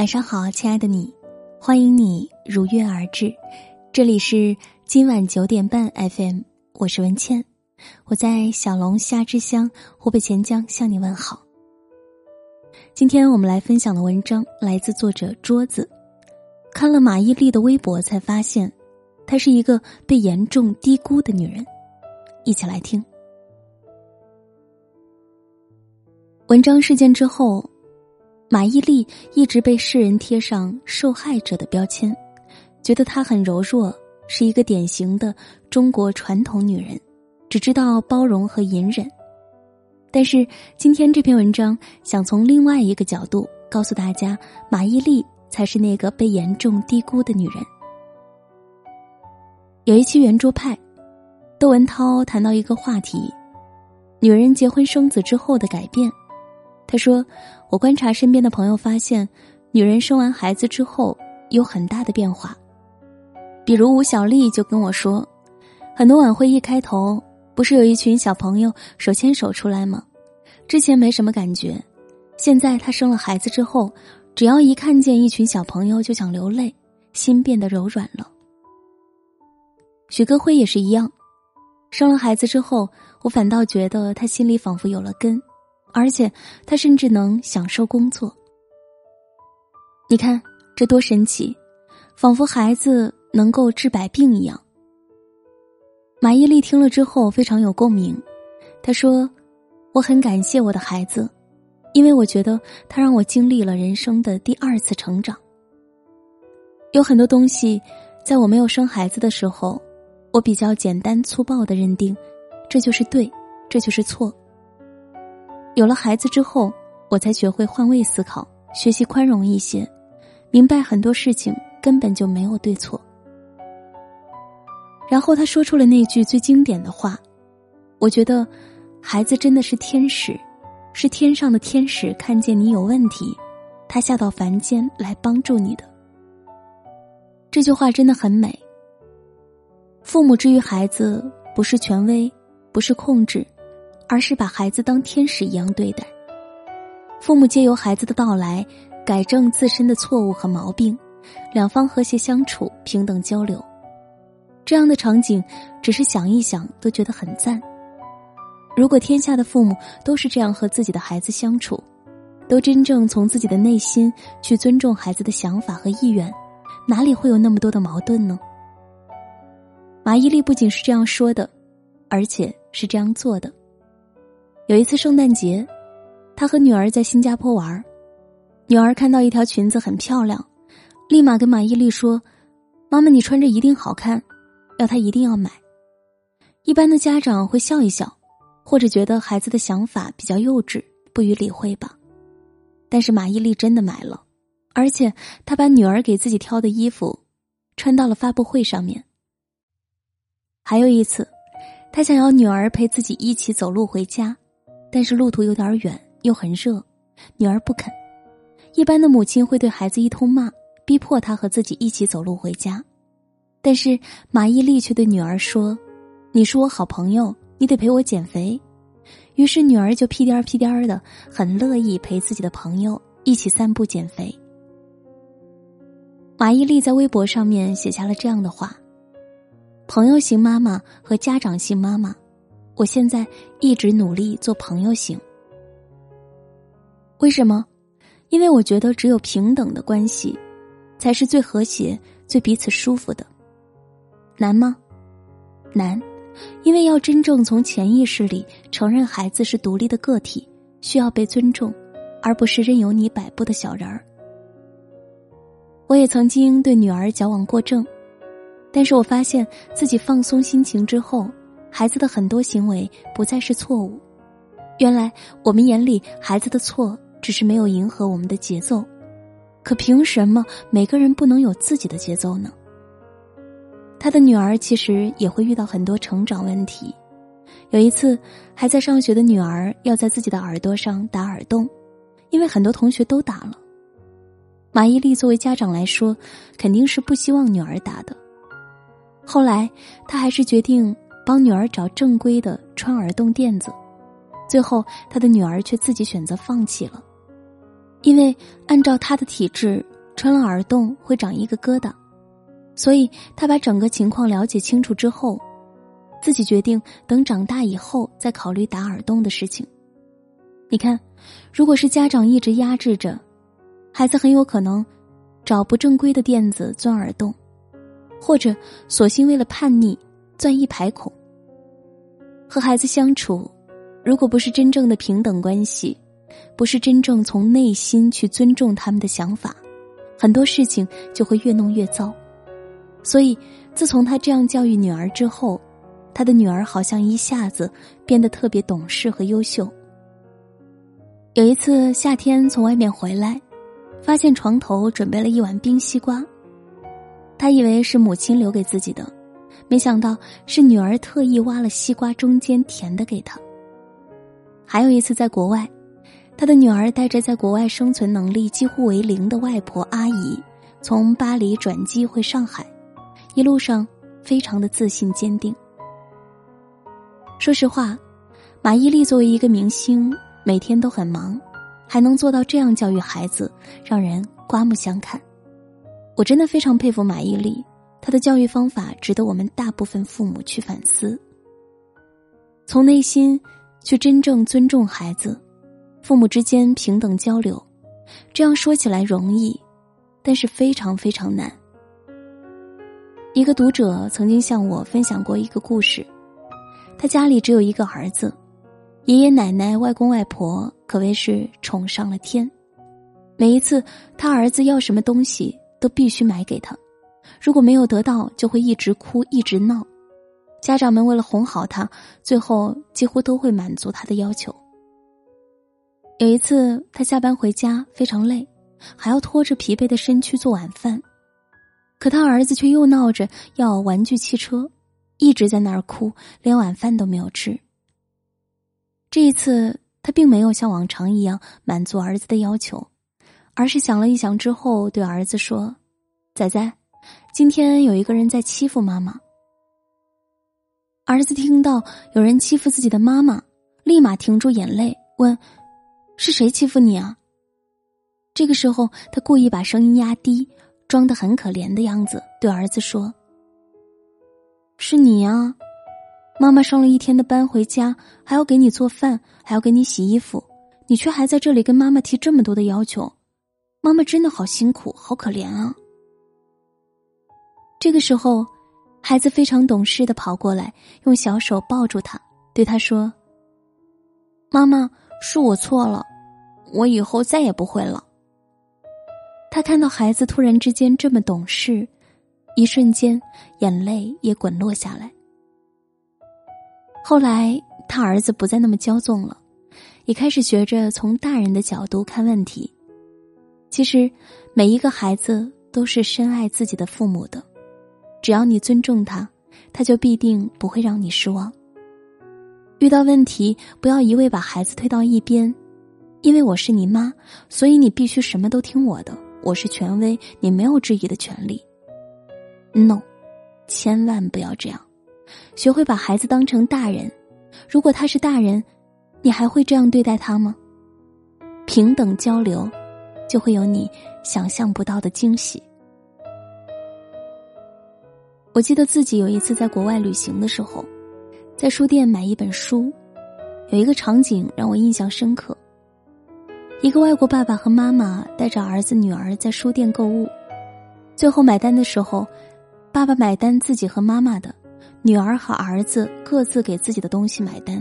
晚上好，亲爱的你，欢迎你如约而至。这里是今晚九点半 FM，我是文倩，我在小龙虾之乡湖北潜江向你问好。今天我们来分享的文章来自作者桌子。看了马伊琍的微博，才发现她是一个被严重低估的女人。一起来听。文章事件之后，马伊琍一直被世人贴上受害者的标签，觉得她很柔弱，是一个典型的中国传统女人，只知道包容和隐忍。但是今天这篇文章想从另外一个角度告诉大家，马伊琍才是那个被严重低估的女人。有一期圆桌派，窦文涛谈到一个话题：女人结婚生子之后的改变。他说：“我观察身边的朋友，发现女人生完孩子之后有很大的变化。比如吴小丽就跟我说，很多晚会一开头不是有一群小朋友手牵手出来吗？之前没什么感觉，现在她生了孩子之后，只要一看见一群小朋友就想流泪，心变得柔软了。许戈辉也是一样，生了孩子之后，我反倒觉得他心里仿佛有了根。”而且，他甚至能享受工作。你看，这多神奇，仿佛孩子能够治百病一样。马伊琍听了之后非常有共鸣，她说：“我很感谢我的孩子，因为我觉得他让我经历了人生的第二次成长。有很多东西，在我没有生孩子的时候，我比较简单粗暴的认定，这就是对，这就是错。”有了孩子之后，我才学会换位思考，学习宽容一些，明白很多事情根本就没有对错。然后他说出了那句最经典的话：“我觉得，孩子真的是天使，是天上的天使，看见你有问题，他下到凡间来帮助你的。”这句话真的很美。父母之于孩子，不是权威，不是控制。而是把孩子当天使一样对待，父母借由孩子的到来，改正自身的错误和毛病，两方和谐相处，平等交流。这样的场景，只是想一想都觉得很赞。如果天下的父母都是这样和自己的孩子相处，都真正从自己的内心去尊重孩子的想法和意愿，哪里会有那么多的矛盾呢？马伊琍不仅是这样说的，而且是这样做的。有一次圣诞节，他和女儿在新加坡玩女儿看到一条裙子很漂亮，立马跟马伊琍说：“妈妈，你穿着一定好看，要她一定要买。”一般的家长会笑一笑，或者觉得孩子的想法比较幼稚，不予理会吧。但是马伊琍真的买了，而且她把女儿给自己挑的衣服穿到了发布会上面。还有一次，他想要女儿陪自己一起走路回家。但是路途有点远，又很热，女儿不肯。一般的母亲会对孩子一通骂，逼迫他和自己一起走路回家。但是马伊琍却对女儿说：“你是我好朋友，你得陪我减肥。”于是女儿就屁颠儿屁颠儿的，很乐意陪自己的朋友一起散步减肥。马伊琍在微博上面写下了这样的话：“朋友型妈妈和家长型妈妈。”我现在一直努力做朋友型，为什么？因为我觉得只有平等的关系，才是最和谐、最彼此舒服的。难吗？难，因为要真正从潜意识里承认孩子是独立的个体，需要被尊重，而不是任由你摆布的小人儿。我也曾经对女儿矫枉过正，但是我发现自己放松心情之后。孩子的很多行为不再是错误，原来我们眼里孩子的错只是没有迎合我们的节奏，可凭什么每个人不能有自己的节奏呢？他的女儿其实也会遇到很多成长问题，有一次还在上学的女儿要在自己的耳朵上打耳洞，因为很多同学都打了。马伊琍作为家长来说，肯定是不希望女儿打的，后来她还是决定。帮女儿找正规的穿耳洞垫子，最后他的女儿却自己选择放弃了，因为按照她的体质，穿了耳洞会长一个疙瘩，所以他把整个情况了解清楚之后，自己决定等长大以后再考虑打耳洞的事情。你看，如果是家长一直压制着，孩子很有可能找不正规的垫子钻耳洞，或者索性为了叛逆钻一排孔。和孩子相处，如果不是真正的平等关系，不是真正从内心去尊重他们的想法，很多事情就会越弄越糟。所以，自从他这样教育女儿之后，他的女儿好像一下子变得特别懂事和优秀。有一次夏天从外面回来，发现床头准备了一碗冰西瓜，他以为是母亲留给自己的。没想到是女儿特意挖了西瓜中间甜的给他。还有一次在国外，他的女儿带着在国外生存能力几乎为零的外婆阿姨，从巴黎转机回上海，一路上非常的自信坚定。说实话，马伊琍作为一个明星，每天都很忙，还能做到这样教育孩子，让人刮目相看。我真的非常佩服马伊琍。他的教育方法值得我们大部分父母去反思。从内心去真正尊重孩子，父母之间平等交流，这样说起来容易，但是非常非常难。一个读者曾经向我分享过一个故事，他家里只有一个儿子，爷爷奶奶、外公外婆可谓是宠上了天，每一次他儿子要什么东西，都必须买给他。如果没有得到，就会一直哭，一直闹。家长们为了哄好他，最后几乎都会满足他的要求。有一次，他下班回家非常累，还要拖着疲惫的身躯做晚饭，可他儿子却又闹着要玩具汽车，一直在那儿哭，连晚饭都没有吃。这一次，他并没有像往常一样满足儿子的要求，而是想了一想之后，对儿子说：“仔仔。”今天有一个人在欺负妈妈。儿子听到有人欺负自己的妈妈，立马停住眼泪，问：“是谁欺负你啊？”这个时候，他故意把声音压低，装的很可怜的样子，对儿子说：“是你啊，妈妈上了一天的班回家，还要给你做饭，还要给你洗衣服，你却还在这里跟妈妈提这么多的要求，妈妈真的好辛苦，好可怜啊。”这个时候，孩子非常懂事的跑过来，用小手抱住他，对他说：“妈妈，是我错了，我以后再也不会了。”他看到孩子突然之间这么懂事，一瞬间眼泪也滚落下来。后来，他儿子不再那么骄纵了，也开始学着从大人的角度看问题。其实，每一个孩子都是深爱自己的父母的。只要你尊重他，他就必定不会让你失望。遇到问题，不要一味把孩子推到一边，因为我是你妈，所以你必须什么都听我的。我是权威，你没有质疑的权利。No，千万不要这样。学会把孩子当成大人，如果他是大人，你还会这样对待他吗？平等交流，就会有你想象不到的惊喜。我记得自己有一次在国外旅行的时候，在书店买一本书，有一个场景让我印象深刻。一个外国爸爸和妈妈带着儿子女儿在书店购物，最后买单的时候，爸爸买单自己和妈妈的，女儿和儿子各自给自己的东西买单。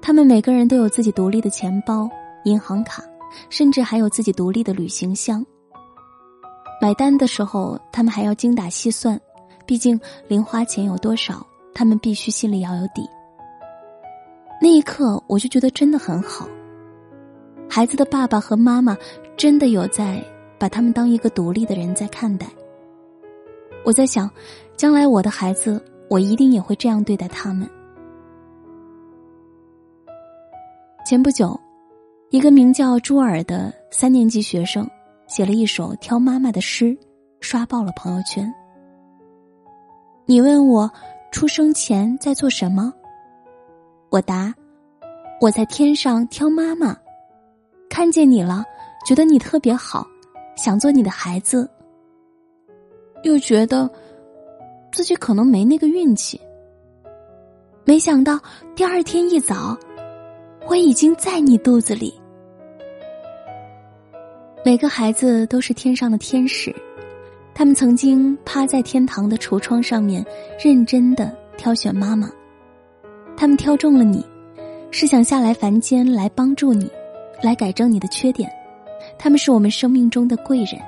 他们每个人都有自己独立的钱包、银行卡，甚至还有自己独立的旅行箱。买单的时候，他们还要精打细算，毕竟零花钱有多少，他们必须心里要有底。那一刻，我就觉得真的很好。孩子的爸爸和妈妈真的有在把他们当一个独立的人在看待。我在想，将来我的孩子，我一定也会这样对待他们。前不久，一个名叫朱尔的三年级学生。写了一首挑妈妈的诗，刷爆了朋友圈。你问我出生前在做什么？我答：我在天上挑妈妈，看见你了，觉得你特别好，想做你的孩子，又觉得自己可能没那个运气。没想到第二天一早，我已经在你肚子里。每个孩子都是天上的天使，他们曾经趴在天堂的橱窗上面，认真的挑选妈妈。他们挑中了你，是想下来凡间来帮助你，来改正你的缺点。他们是我们生命中的贵人。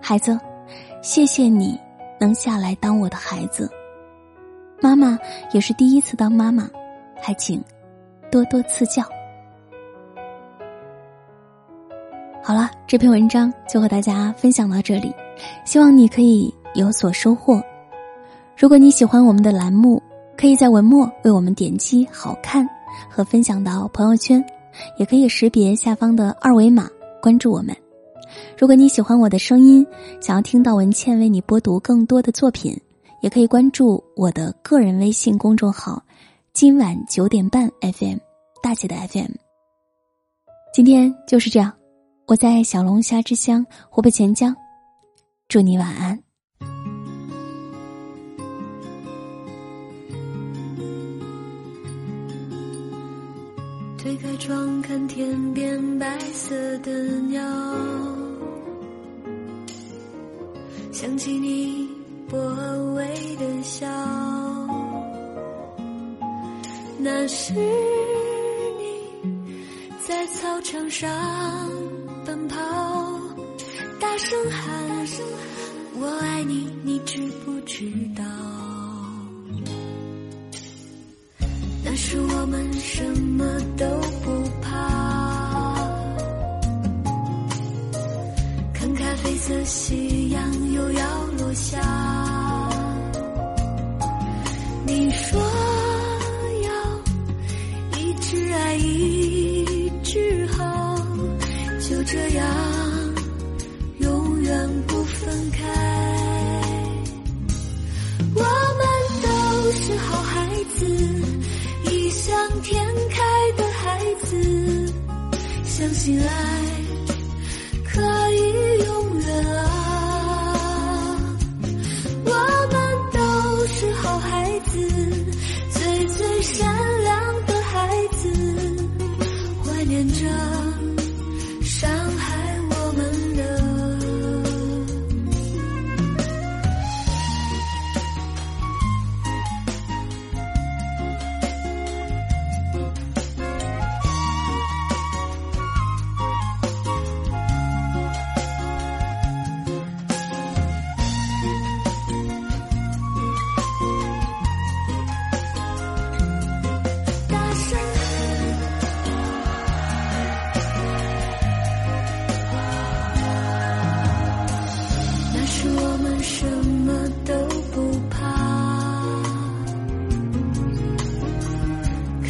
孩子，谢谢你能下来当我的孩子。妈妈也是第一次当妈妈，还请多多赐教。好了，这篇文章就和大家分享到这里，希望你可以有所收获。如果你喜欢我们的栏目，可以在文末为我们点击“好看”和分享到朋友圈，也可以识别下方的二维码关注我们。如果你喜欢我的声音，想要听到文倩为你播读更多的作品，也可以关注我的个人微信公众号“今晚九点半 FM” 大写的 FM。今天就是这样。我在小龙虾之乡湖北潜江，祝你晚安。推开窗看天边白色的鸟，想起你薄微的笑，那是你在操场上。奔跑，大声喊，大声喊我爱你，你知不知道？那时我们什么都不怕，看咖啡色夕阳又要落下。相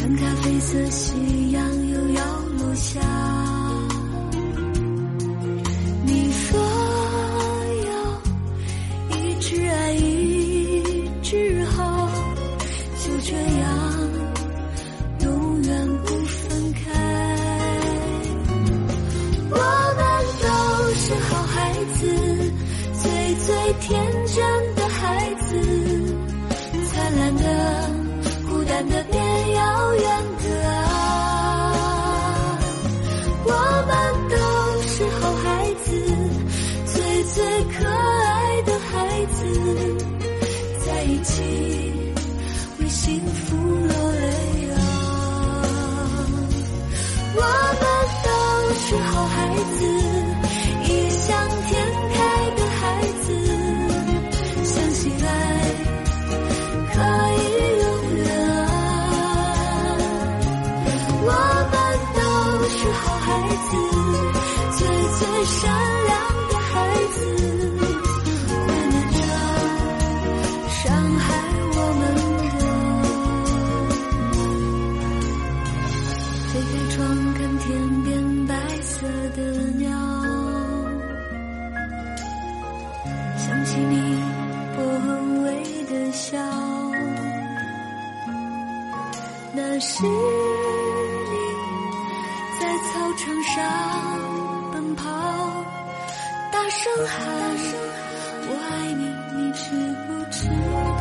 看咖啡色夕阳又要落下。最最善良的孩子怀念着伤害我们的推开窗看天边白色的鸟想起你薄荷的笑。那是。操场上奔跑，大声喊，我爱你，你知不知道？